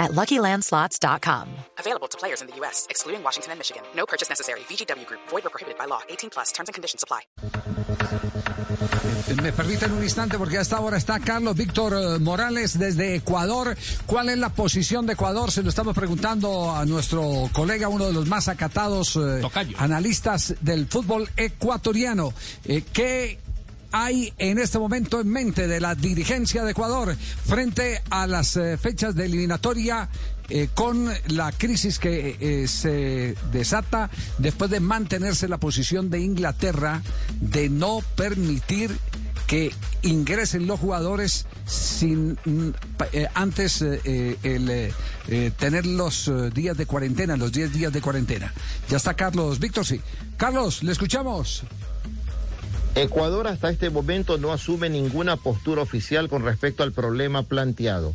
at LuckyLandSlots.com. Available to players in the U.S., excluding Washington and Michigan. No purchase necessary. VGW Group. Void or prohibited by law. 18 plus. Terms and conditions apply. Me permiten un instante porque hasta ahora está Carlos Víctor eh, Morales desde Ecuador. ¿Cuál es la posición de Ecuador? Se lo estamos preguntando a nuestro colega, uno de los más acatados eh, analistas del fútbol ecuatoriano. Eh, ¿Qué hay en este momento en mente de la dirigencia de Ecuador frente a las eh, fechas de eliminatoria eh, con la crisis que eh, se desata después de mantenerse la posición de Inglaterra de no permitir que ingresen los jugadores sin mm, antes el, tener los días de cuarentena, los 10 días de cuarentena. Ya está Carlos Víctor, sí. Carlos, le escuchamos. Ecuador hasta este momento no asume ninguna postura oficial con respecto al problema planteado.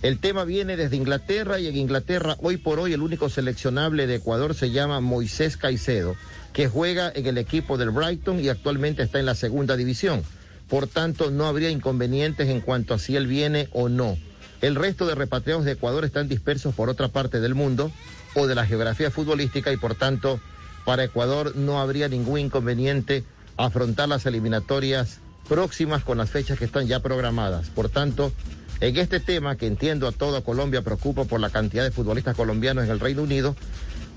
El tema viene desde Inglaterra y en Inglaterra hoy por hoy el único seleccionable de Ecuador se llama Moisés Caicedo, que juega en el equipo del Brighton y actualmente está en la segunda división. Por tanto, no habría inconvenientes en cuanto a si él viene o no. El resto de repatriados de Ecuador están dispersos por otra parte del mundo o de la geografía futbolística y por tanto para Ecuador no habría ningún inconveniente afrontar las eliminatorias próximas con las fechas que están ya programadas. Por tanto, en este tema que entiendo a toda Colombia preocupa por la cantidad de futbolistas colombianos en el Reino Unido,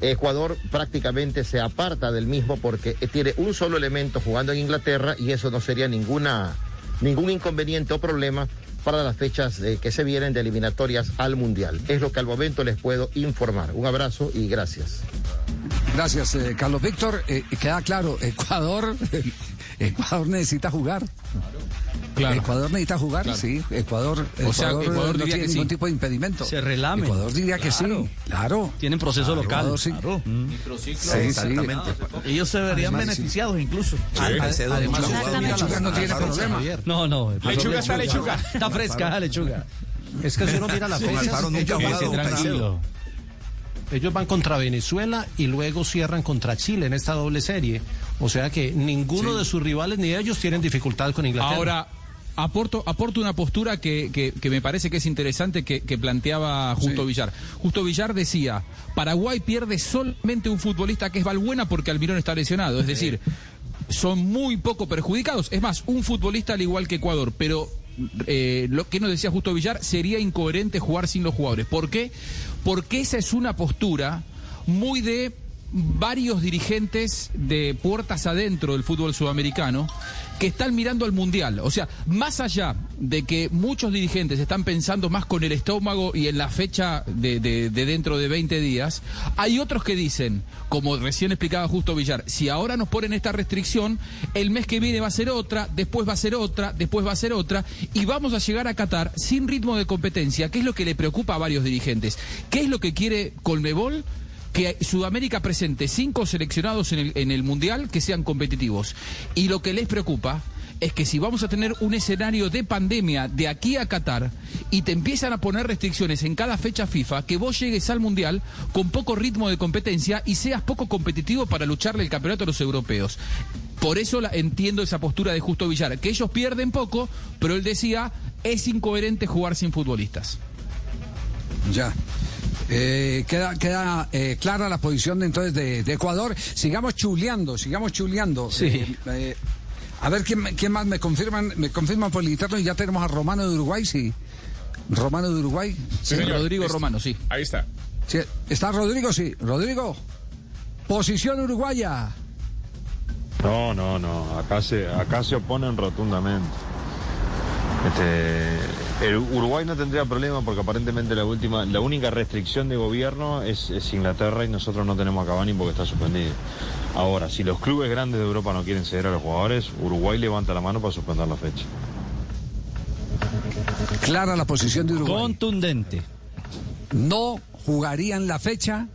Ecuador prácticamente se aparta del mismo porque tiene un solo elemento jugando en Inglaterra y eso no sería ningún inconveniente o problema para las fechas que se vienen de eliminatorias al Mundial. Es lo que al momento les puedo informar. Un abrazo y gracias. Gracias, eh, Carlos Víctor. Eh, queda claro, Ecuador, Ecuador necesita jugar. Ecuador necesita jugar, Claro. sí. Ecuador, O sea, Ecuador, Ecuador no tiene ningún sí. tipo de impedimento. Se relame. Ecuador diría que Claro. sí, claro. Tienen proceso Claro, local. Ecuador sí. Claro. Sí, sí. Ellos se verían Además, sí. beneficiados incluso. Además, Lechuga no tiene problema. No, no. Lechuga está lechuga. Está fresca la lechuga. Es que si uno mira la fecha, tranquilo. ellos van contra Venezuela y luego cierran contra Chile en esta doble serie. O sea que ninguno de sus rivales ni ellos tienen dificultad con Inglaterra. Ahora, aporto, aporto una postura que, que- que me parece que es interesante que, que planteaba Justo Sí. Villar. Justo Villar decía, Paraguay pierde solamente un futbolista que es Balbuena porque Almirón está lesionado. Es decir, son muy poco perjudicados. Es más, un futbolista al igual que Ecuador, pero eh, lo que nos decía Justo Villar, sería incoherente jugar sin los jugadores. ¿Por qué? Porque esa es una postura muy de varios dirigentes de puertas adentro del fútbol sudamericano que están mirando al mundial. O sea, más allá de que muchos dirigentes están pensando más con el estómago y en la fecha de, de- de dentro de 20 días, hay otros que dicen, como recién explicaba Justo Villar, si ahora nos ponen esta restricción, el mes que viene va a ser otra, después va a ser otra, después va a ser otra, y vamos a llegar a Qatar sin ritmo de competencia, que es lo que le preocupa a varios dirigentes. ¿Qué es lo que quiere Colmebol? Que Sudamérica presente cinco seleccionados en el, Mundial que sean competitivos. Y lo que les preocupa es que si vamos a tener un escenario de pandemia de aquí a Qatar y te empiezan a poner restricciones en cada fecha FIFA, que vos llegues al Mundial con poco ritmo de competencia y seas poco competitivo para lucharle el campeonato a los europeos. Por eso entiendo esa postura de Justo Villar, que ellos pierden poco, pero él decía, es incoherente jugar sin futbolistas. Ya. Eh, queda queda eh, clara la posición de, entonces de, de Ecuador. Sigamos chuleando, sigamos chuleando. Sí. Eh, eh, a ver quién, quién más me confirman, me confirman por el interno y ya tenemos a Romano de Uruguay, sí. Romano de Uruguay. Sí, Rodrigo Romano, sí. Ahí está. Sí, ¿Está Rodrigo? Sí. Rodrigo. Posición uruguaya. No, no, no. Acá se, acá se oponen rotundamente. Este, el Uruguay no tendría problema porque aparentemente la última, la única restricción de gobierno es, es Inglaterra y nosotros no tenemos a Cavani porque está suspendido. Ahora, si los clubes grandes de Europa no quieren ceder a los jugadores, Uruguay levanta la mano para suspender la fecha. Clara la posición de Uruguay. Contundente. no jugarían la fecha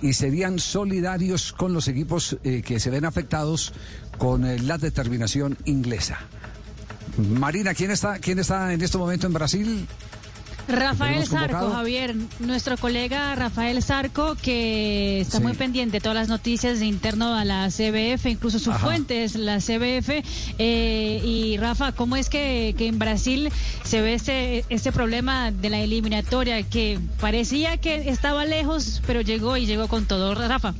y serían solidarios con los equipos eh, que se ven afectados con eh, la determinación inglesa. Marina, ¿quién está, quién está en este momento en Brasil? Rafael ¿Lo tenemos Sarco? Javier, nuestro colega Rafael Sarco, que está Sí. muy pendiente de todas las noticias de interno a la CBF, incluso su Ajá. fuente es la CBF. Eh, y Rafa, ¿cómo es que, que en Brasil se ve este, este problema de la eliminatoria que parecía que estaba lejos, pero llegó y llegó con todo? Rafa.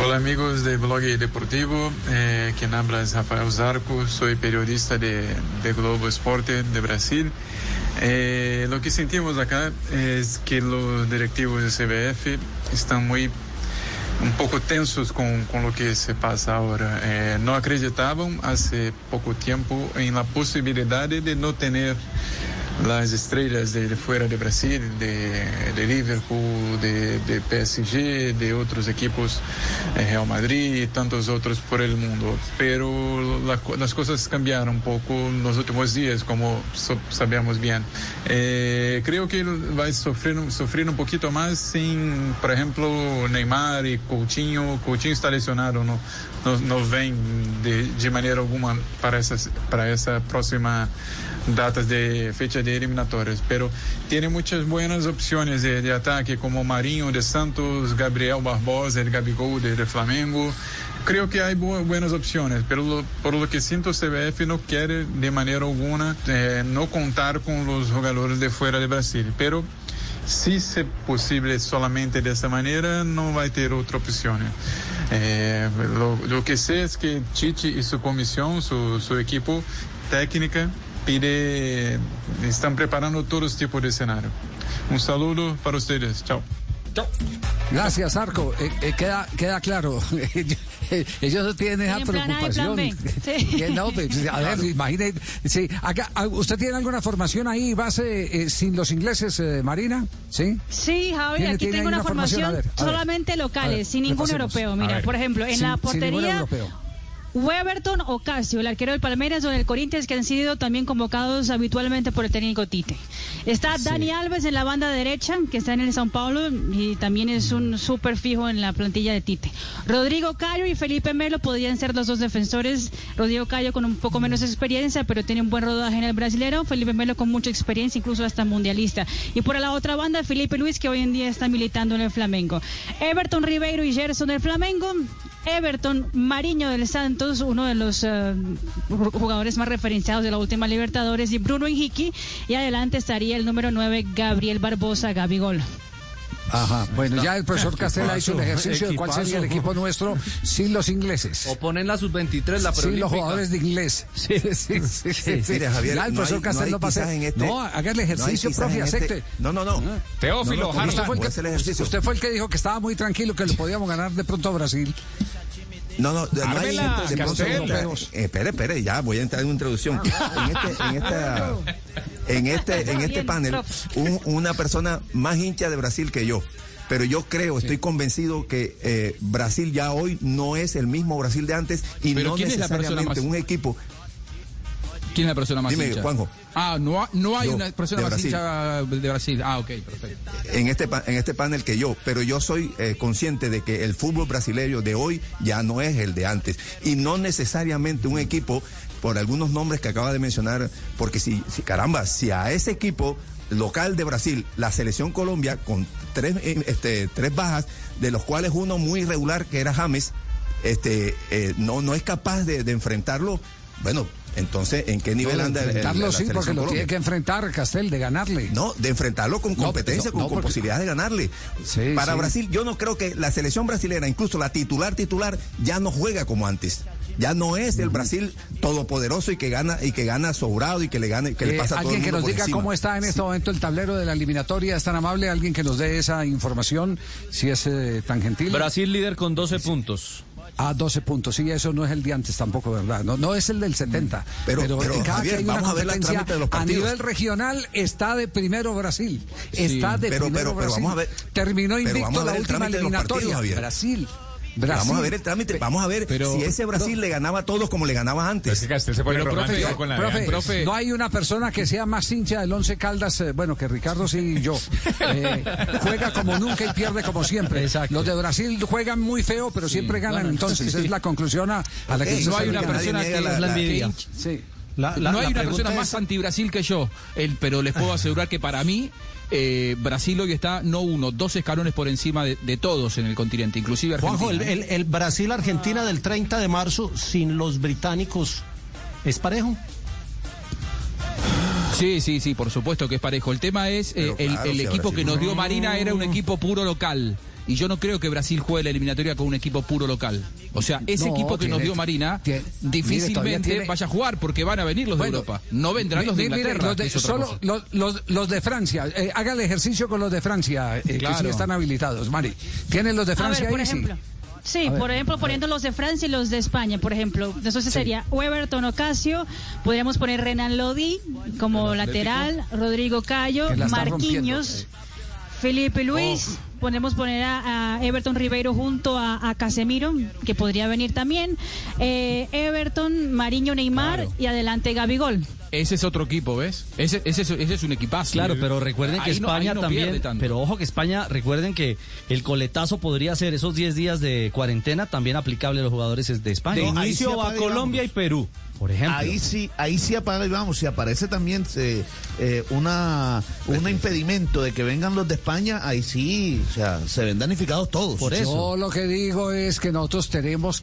Hola amigos de Blog Deportivo, eh, quien habla es Rafael Zarco, soy periodista de, de Globo Esporte de Brasil. Eh, lo que sentimos acá es que los directivos de CBF están muy un poco tensos con, con lo que se pasa ahora. Eh, no acreditaban hace poco tiempo en la posibilidad de no tener las estrellas de, de fuera de Brasil, de, de Liverpool, de, de PSG, de otros equipos, eh, Real Madrid y tantos otros por el mundo. Pero la las cosas cambiaron un poco en los últimos días, como so- sabemos bien. Eh, creo que va a sufrir, sufrir un poquito más sin, por ejemplo, Neymar y Coutinho. Coutinho está lesionado, no, no, no ven de, de manera alguna para, esas, para esa próxima datas de fecha de eliminatorias, pero tiene muchas buenas opciones de, de ataque como Marinho de Santos, Gabriel Barbosa, el Gabigol de, de Flamengo. Creo que hay bu- buenas opciones, pero lo- por lo que siento CBF no quiere de manera alguna eh, no contar con los jugadores de fuera de Brasil, pero si es posible solamente de esta manera, no va a tener otra opción. Eh, lo que sé es que Chichi y su comisión, su, su equipo técnica, pide, están preparando todos tipos de escenario. Un saludo para ustedes. Chao. Gracias, Arco. Eh, eh, queda, queda claro. Ellos no tienen esa preocupación. Sí. No, pues, a ver, imagine. Sí, acá, ah, ¿Usted tiene alguna formación ahí, base eh, sin los ingleses, eh, Marina? ¿Sí? Sí, Javi, ¿Tiene- aquí tengo una formación? formación A ver, a ver. solamente locales, ver, sin ningún repasemos. europeo. Mira, por ejemplo, en Sin- la portería. Weberton o Casio, el arquero del Palmeiras o del Corinthians, que han sido también convocados habitualmente por el técnico Tite. Está Dani Alves en la banda derecha, que está en el São Paulo y también es un súper fijo en la plantilla de Tite. Rodrigo Cayo y Felipe Melo podrían ser los dos defensores. Rodrigo Cayo con un poco menos experiencia, pero tiene un buen rodaje en el brasilero. Felipe Melo con mucha experiencia, incluso hasta mundialista. Y por la otra banda, Felipe Luis, que hoy en día está militando en el Flamengo. Everton Ribeiro y Gerson del Flamengo. Everton Mariño del Santos, uno de los eh, jugadores más referenciados de la última Libertadores, y Bruno Enrique. Y adelante estaría el número 9, Gabriel Barbosa Gabigol. Ajá. Bueno, ya el profesor Castell ha hecho el ejercicio de cuál sería el equipo nuestro sin los ingleses. O ponen la sub-23, la Sin los jugadores de inglés. Sí, sí, sí. Mire, Javier, ya el profesor hay- Castell no hay no pasa. este- no, haga el no hay ejercicio, profe, este- acepte. No, no, no. Teófilo no, Harlan. Usted fue, el el que, ejercicio. usted fue el que dijo que estaba muy tranquilo, que lo podíamos ganar de pronto a Brasil. No, no, no hay Ármela, gente de pronto. Eh, espere, espere, ya voy a entrar en una introducción. En este, en esta, en este, en este panel, un- una persona más hincha de Brasil que yo. Pero yo creo, estoy convencido que eh, Brasil ya hoy no es el mismo Brasil de antes y Pero no ¿quién es la persona necesariamente más- un equipo. ¿Quién es la persona más Dime, hincha? Juanjo. Ah, no, no hay Yo, una persona más Brasil. hincha de Brasil. Ah, ok, perfecto. en este en este panel que yo, pero yo soy eh, consciente de que el fútbol brasileño de hoy ya no es el de antes y no necesariamente un equipo por algunos nombres que acaba de mencionar, porque si, si caramba, si a ese equipo local de Brasil, la selección Colombia con tres eh, este, tres bajas, de los cuales uno muy irregular que era James, este eh, no no es capaz de, de enfrentarlo, bueno, entonces ¿en qué nivel No, anda el- el- enfrentarlo la sí, porque lo Colombia? tiene que enfrentar Castel, de ganarle. No, de enfrentarlo con competencia, no, con, no, con posibilidad de ganarle. Sí, Para sí. Brasil, yo no creo que la selección brasilera, incluso la titular titular, ya no juega como antes. Ya no es el Brasil todopoderoso y que gana y que gana sobrado y que le gane que le Eh, pasa a todo el alguien que mundo nos por diga encima. cómo está en este momento el tablero de la eliminatoria, es tan amable, alguien que nos dé esa información, si es eh, tan gentil. Brasil líder con 12 puntos. A 12 puntos, sí, eso no es el de antes tampoco, ¿verdad? No, no es el del 70. Pero- pero, en cada Javier, que hay una vamos a ver la trámite de los a partidos. nivel regional está de primero Brasil. Está de pero- primero pero- pero Brasil. vamos a ver- Terminó pero invicto a la última eliminatoria. partidos, Javier. Brasil. Vamos a ver el trámite, vamos a ver si ese Brasil le ganaba a todos como le ganaba antes. profe, no hay una persona que sea más hincha del Once Caldas, eh, bueno, que Ricardo sí y yo. Eh, juega como nunca y pierde como siempre. Los de Brasil juegan muy feo, pero siempre ganan. entonces, es la conclusión a, la que no hay una persona que, la, envidia. sí no hay una persona más anti-Brasil que yo, el, pero les puedo asegurar que para mí eh, Brasil hoy está no uno, dos escalones por encima de, todos en el continente, inclusive Argentina. Juanjo, el, el Brasil-Argentina del 30 de marzo sin los británicos es parejo. Sí, sí, sí, por supuesto que es parejo. El tema es, eh, el, equipo que nos dio Marina era un equipo puro local. Y yo no creo que Brasil juegue la eliminatoria con un equipo puro local. O sea, ese equipo que nos dio Marina difícilmente vaya a jugar porque van a venir los de Europa. No vendrán los de Inglaterra. solo los, de Francia. Eh, haga el ejercicio con los de Francia, eh, que sí están habilitados. Mari, ¿tienen los de Francia por ahí? Ejemplo. Sí. por ejemplo, poniendo los de Francia y los de España, por ejemplo. Entonces sería Weberton Ocasio, podríamos poner Renan Lodi como lateral, Rodrigo Cayo, Marquinhos, Felipe Luis. Oh podemos poner a, Everton Ribeiro junto a, Casemiro, que podría venir también. Eh, Everton, Mariño Neymar y adelante Gabigol. Ese es otro equipo, ¿ves? Ese, ese, ese es un equipazo. Claro, pero recuerden que España también. Pero ojo que España, recuerden que el coletazo podría ser esos 10 días de cuarentena también aplicable a los jugadores de España. De inicio a Colombia y Perú por ejemplo. Ahí sí, ahí sí apaga y vamos. Si aparece también eh, eh, una un impedimento de que vengan los de España, ahí sí, o sea, se ven danificados todos. Por eso. Yo lo que digo es que nosotros tenemos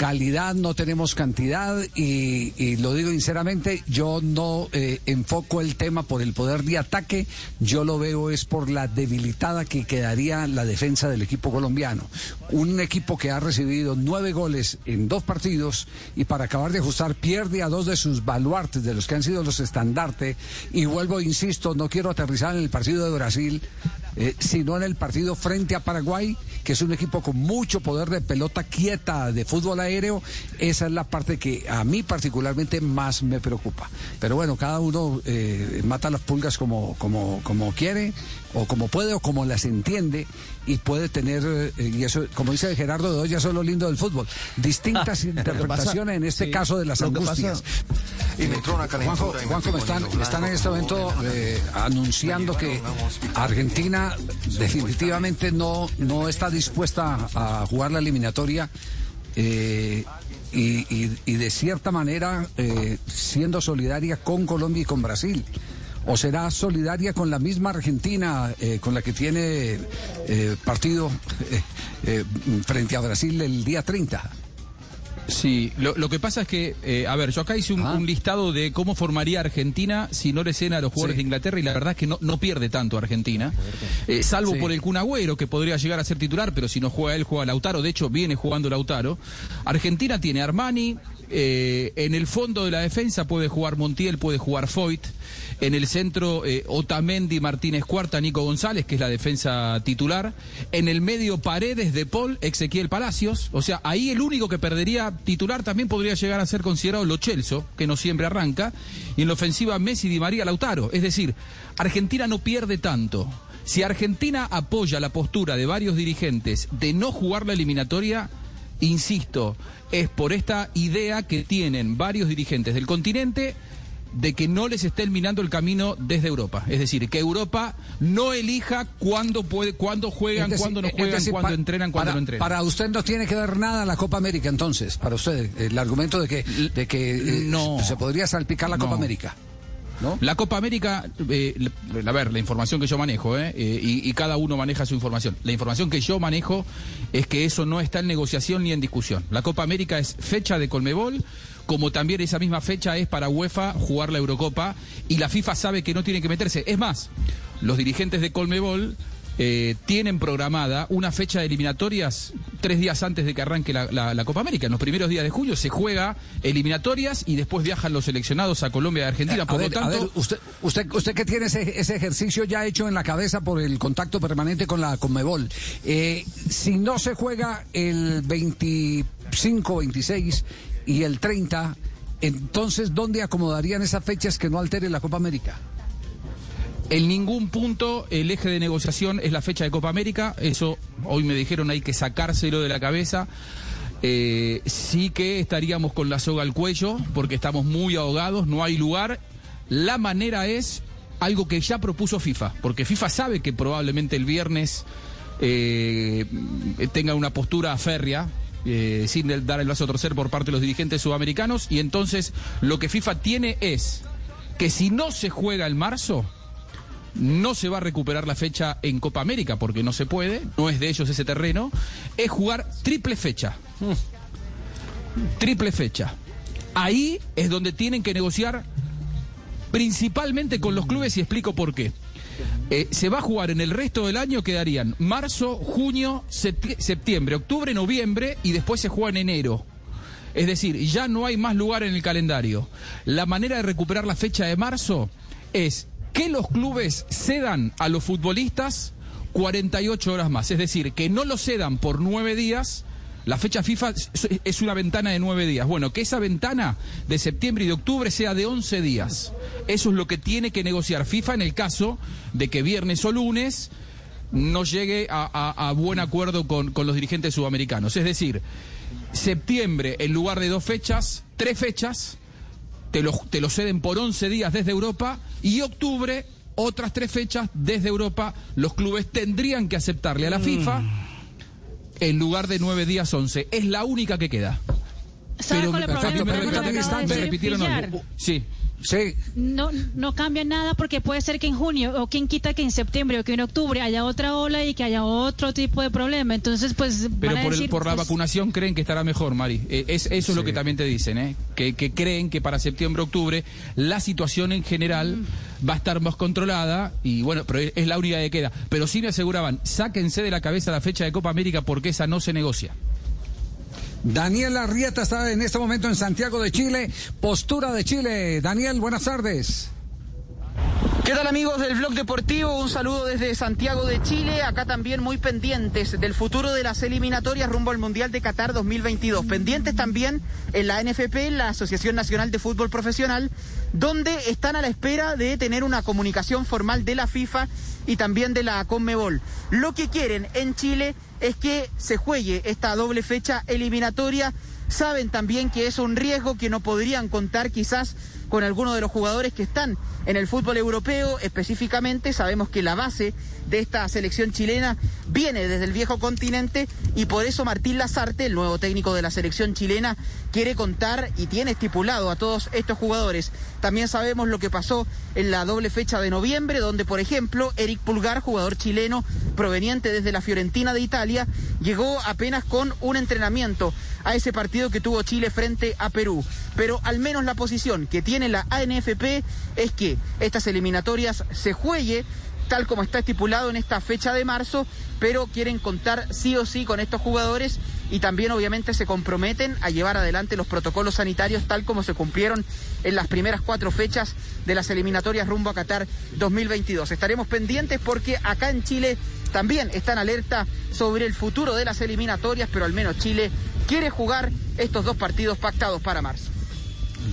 calidad, no tenemos cantidad y, lo digo sinceramente, yo no eh, enfoco el tema por el poder de ataque, yo lo veo es por la debilitada que quedaría la defensa del equipo colombiano. Un equipo que ha recibido nueve goles en dos partidos y para acabar de ajustar pierde a dos de sus baluartes, de los que han sido los estandartes, y vuelvo, insisto, no quiero aterrizar en el partido de Brasil, eh, sino en el partido frente a Paraguay, que es un equipo con mucho poder de pelota quieta, de fútbol aéreo. Esa es la parte que a mí particularmente más me preocupa. Pero bueno, cada uno eh, mata las pulgas como, como, como quiere, o como puede, o como las entiende, y puede tener, eh, y eso, como dice Gerardo de hoy, ya es lo lindo del fútbol, distintas interpretaciones, en este caso de las angustias. y me entró una Juanjo, Juanjo están, están en este momento anunciando que Argentina definitivamente no, no está dispuesta a jugar la eliminatoria. Eh, y, de cierta manera eh, siendo solidaria con Colombia y con Brasil. ¿O será solidaria con la misma Argentina eh, con la que tiene partido frente a Brasil el día 30? Sí, lo, que pasa es que, eh, a ver, yo acá hice un, ah. listado de cómo formaría Argentina si no le cena a los jugadores de Inglaterra y la verdad es que no, no pierde tanto Argentina, eh, salvo por el Cunagüero que podría llegar a ser titular, pero si no juega él, juega Lautaro, de hecho viene jugando Lautaro. Argentina tiene Armani, eh, en el fondo de la defensa puede jugar Montiel, puede jugar Foyt. En el centro, eh, Otamendi, Martínez Cuarta, Nico González, que es la defensa titular. En el medio, Paredes, De Paul, Ezequiel Palacios. O sea, ahí el único que perdería titular también podría llegar a ser considerado Lo que no siempre arranca. Y en la ofensiva, Messi, Di María, Lautaro. Es decir, Argentina no pierde tanto. Si Argentina apoya la postura de varios dirigentes de no jugar la eliminatoria, insisto, es por esta idea que tienen varios dirigentes del continente de que no les esté eliminando el camino desde Europa. Es decir, que Europa no elija cuándo puede, cuándo juegan, cuándo no juegan, cuándo entrenan, cuándo no entrenan. Para usted no tiene que ver nada la Copa América entonces, para usted, el argumento de que, de que no, se podría salpicar la Copa América. La Copa América, eh, a ver, la información que yo manejo, eh, eh, y, cada uno maneja su información. La información que yo manejo es que eso no está en negociación ni en discusión. La Copa América es fecha de Colmebol, como también esa misma fecha es para UEFA jugar la Eurocopa, y la FIFA sabe que no tiene que meterse. Es más, los dirigentes de Colmebol eh, tienen programada una fecha de eliminatorias tres días antes de que arranque la, Copa América. En los primeros días de julio se juega eliminatorias y después viajan los seleccionados a Colombia y Argentina. por lo tanto, usted, usted, usted que tiene ese, ejercicio ya hecho en la cabeza por el contacto permanente con la Conmebol, eh, si no se juega el 25, 26 y el 30, entonces ¿dónde acomodarían esas fechas que no altere la Copa América? En ningún punto el eje de negociación es la fecha de Copa América, eso hoy me dijeron hay que sacárselo de la cabeza. Eh, sí que estaríamos con la soga al cuello porque estamos muy ahogados, no hay lugar. La manera es algo que ya propuso FIFA, porque FIFA sabe que probablemente el viernes eh, tenga una postura férrea. Eh, sin dar el brazo a torcer por parte de los dirigentes sudamericanos y entonces lo que FIFA tiene es que si no se juega el marzo no se va a recuperar la fecha en Copa América porque no se puede, no es de ellos ese terreno, es jugar triple fecha. Triple fecha. Ahí es donde tienen que negociar principalmente con los clubes y explico por qué. Eh, se va a jugar en el resto del año, quedarían marzo, junio, septiembre, octubre, noviembre y después se juega en enero. Es decir, ya no hay más lugar en el calendario. La manera de recuperar la fecha de marzo es que los clubes cedan a los futbolistas 48 horas más. Es decir, que no lo cedan por nueve días, la fecha FIFA es una ventana de nueve días. Bueno, que esa ventana de septiembre y de octubre sea de once días. Eso es lo que tiene que negociar FIFA en el caso de que viernes o lunes no llegue a, buen acuerdo con, los dirigentes sudamericanos. Es decir, septiembre en lugar de dos fechas, tres fechas, te lo, te lo ceden por once días desde Europa y octubre otras tres fechas desde Europa. Los clubes tendrían que aceptarle a la FIFA en lugar de nueve días once. Es la única que queda. Pero me, me repitieron Sí. Sí. No, no cambia nada porque puede ser que en junio o quien quita que en septiembre o que en octubre haya otra ola y que haya otro tipo de problema. Entonces, pues. Pero por, el, por la pues, vacunación creen que estará mejor, Mari. Eh, es, eso es lo que también te dicen, ¿eh? Que, que creen que para septiembre, octubre, la situación en general mm. va a estar más controlada y bueno, pero es, es la única que queda. Pero sí me aseguraban, sáquense de la cabeza la fecha de Copa América porque esa no se negocia. Daniel Arrieta está en este momento en Santiago de Chile. Postura de Chile. Daniel, buenas tardes. ¿Qué tal amigos del Blog Deportivo? Un saludo desde Santiago de Chile, acá también muy pendientes del futuro de las eliminatorias rumbo al Mundial de Qatar 2022. Pendientes también en la NFP, la Asociación Nacional de Fútbol Profesional, donde están a la espera de tener una comunicación formal de la FIFA y también de la Conmebol. Lo que quieren en Chile es que se juegue esta doble fecha eliminatoria. Saben también que es un riesgo que no podrían contar quizás con algunos de los jugadores que están en el fútbol europeo. Específicamente sabemos que la base de esta selección chilena viene desde el viejo continente y por eso Martín Lazarte, el nuevo técnico de la selección chilena, quiere contar y tiene estipulado a todos estos jugadores. También sabemos lo que pasó en la doble fecha de noviembre, donde por ejemplo Eric Pulgar, jugador chileno proveniente desde la Fiorentina de Italia, llegó apenas con un entrenamiento a ese partido que tuvo Chile frente a Perú. Pero al menos la posición que tiene la ANFP es que estas eliminatorias se juegue tal como está estipulado en esta fecha de marzo, pero quieren contar sí o sí con estos jugadores y también obviamente se comprometen a llevar adelante los protocolos sanitarios tal como se cumplieron en las primeras cuatro fechas de las eliminatorias rumbo a Qatar 2022. Estaremos pendientes porque acá en Chile también están alerta sobre el futuro de las eliminatorias, pero al menos Chile quiere jugar estos dos partidos pactados para marzo.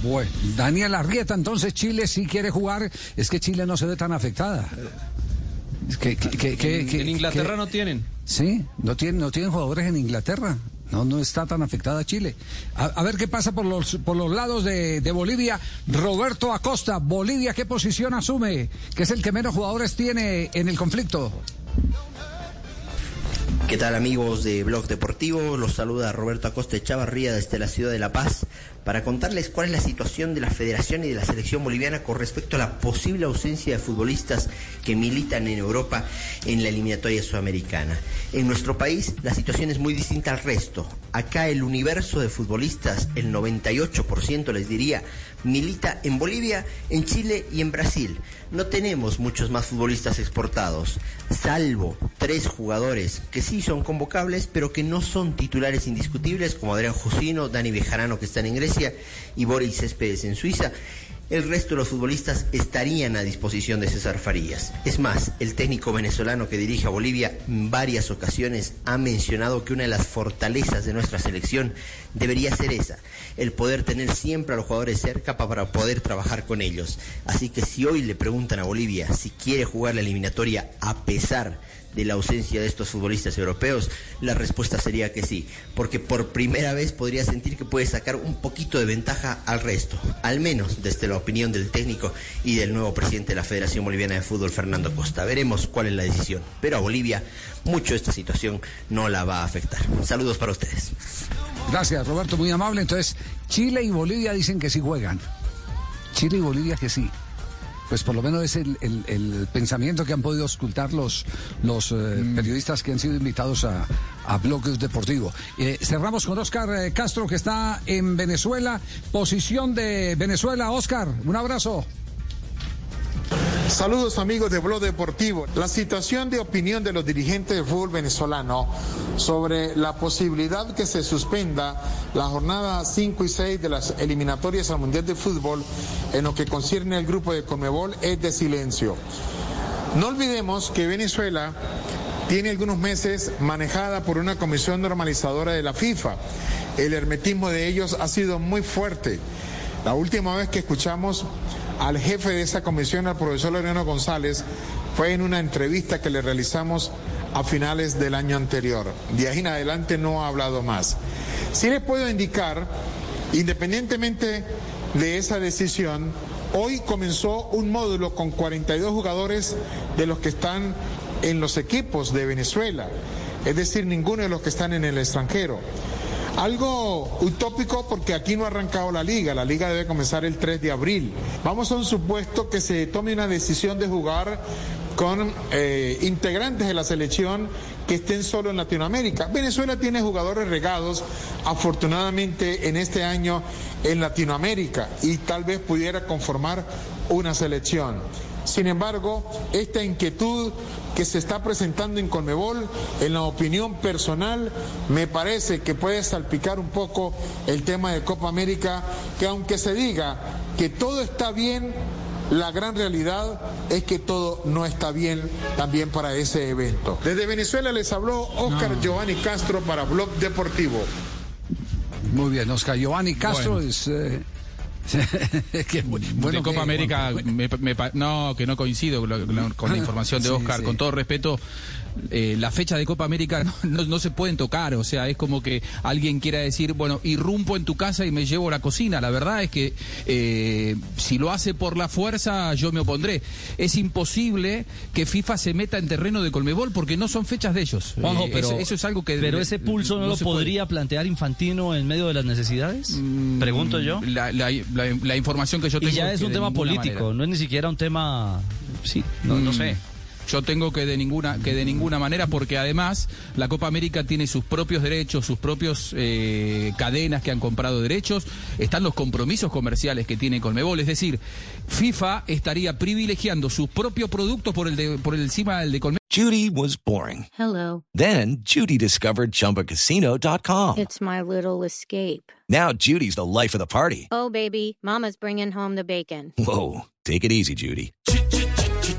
Bueno, Daniel Arrieta, entonces Chile sí quiere jugar, es que Chile no se ve tan afectada. Que, en Inglaterra no tienen. Sí, no tienen, no tienen jugadores en Inglaterra. No, no está tan afectada Chile. A, ver qué pasa por los, por los lados de, de, Bolivia. Roberto Acosta, Bolivia, ¿qué posición asume? Que es el que menos jugadores tiene en el conflicto. ¿Qué tal amigos de Blog Deportivo? Los saluda Roberto Acosta Chavarría desde la ciudad de La Paz para contarles cuál es la situación de la federación y de la selección boliviana con respecto a la posible ausencia de futbolistas que militan en Europa en la eliminatoria sudamericana. En nuestro país la situación es muy distinta al resto. Acá el universo de futbolistas, el 98% les diría, milita en Bolivia, en Chile y en Brasil. No tenemos muchos más futbolistas exportados, salvo tres jugadores que sí son convocables, pero que no son titulares indiscutibles, como Adrián Josino, Dani Bejarano que están en Grecia y Boris Céspedes en Suiza. el resto de los futbolistas estarían a disposición de César Farías. Es más, el técnico venezolano que dirige a Bolivia en varias ocasiones ha mencionado que una de las fortalezas de nuestra selección debería ser esa, el poder tener siempre a los jugadores cerca para poder trabajar con ellos. Así que si hoy le preguntan a Bolivia si quiere jugar la eliminatoria a pesar de la ausencia de estos futbolistas europeos? La respuesta sería que sí, porque por primera vez podría sentir que puede sacar un poquito de ventaja al resto, al menos desde la opinión del técnico y del nuevo presidente de la Federación Boliviana de Fútbol, Fernando Costa. Veremos cuál es la decisión, pero a Bolivia mucho esta situación no la va a afectar. Saludos para ustedes. Gracias, Roberto, muy amable. Entonces, Chile y Bolivia dicen que sí juegan. Chile y Bolivia que sí pues por lo menos es el, pensamiento que han podido ocultar los, los eh, mm. periodistas que han sido invitados a, a Bloques Deportivo. Eh, cerramos con Oscar eh, Castro, que está en Venezuela. Posición de Venezuela. Oscar, un abrazo. Saludos amigos de Blog Deportivo. La situación de opinión de los dirigentes del fútbol venezolano sobre la posibilidad que se suspenda la jornada 5 y 6 de las eliminatorias al Mundial de Fútbol en lo que concierne al grupo de Conmebol es de silencio. No olvidemos que Venezuela tiene algunos meses manejada por una comisión normalizadora de la FIFA. El hermetismo de ellos ha sido muy fuerte. La última vez que escuchamos al jefe de esa comisión, al profesor Loreno González, fue en una entrevista que le realizamos a finales del año anterior. De ahí en adelante no ha hablado más. Sí les puedo indicar, independientemente de esa decisión, hoy comenzó un módulo con 42 jugadores de los que están en los equipos de Venezuela, es decir, ninguno de los que están en el extranjero. Algo utópico porque aquí no ha arrancado la liga, la liga debe comenzar el 3 de abril. Vamos a un supuesto que se tome una decisión de jugar con eh, integrantes de la selección que estén solo en Latinoamérica. Venezuela tiene jugadores regados, afortunadamente en este año en Latinoamérica, y tal vez pudiera conformar una selección. Sin embargo, esta inquietud que se está presentando en Conmebol, en la opinión personal, me parece que puede salpicar un poco el tema de Copa América, que aunque se diga que todo está bien, la gran realidad es que todo no está bien también para ese evento. Desde Venezuela les habló Oscar Giovanni Castro para Blog Deportivo. Muy bien, Oscar Giovanni Castro es... Eh, bueno, de Copa América, no, que no coincido con la, información de Oscar, con todo respeto, eh, la fecha de Copa América no, se pueden tocar, o sea, es como que alguien quiera decir, bueno, irrumpo en tu casa y me llevo la cocina. La verdad es que eh, si lo hace por la fuerza, yo me opondré. Es imposible que FIFA se meta en terreno de Colmebol porque no son fechas de ellos. Eh, pero, eso, es algo que... Pero ese pulso no, lo podría plantear Infantino en medio de las necesidades, mm, pregunto yo. La, información que yo tengo... Y ya es, un tema político, no es ni siquiera un tema... Sí, no, no mm. sé. Yo tengo que de ninguna que de ninguna manera porque además la Copa América tiene sus propios derechos, sus propios eh, cadenas que han comprado derechos, están los compromisos comerciales que tiene Conmebol, es decir, FIFA estaría privilegiando sus propios productos por el de, por encima del de Conmebol. Judy was boring. Hello. Then Judy discovered chumbacasino.com. It's my little escape. Now Judy's the life of the party. Oh baby, mama's bringing home the bacon. Whoa, take it easy, Judy.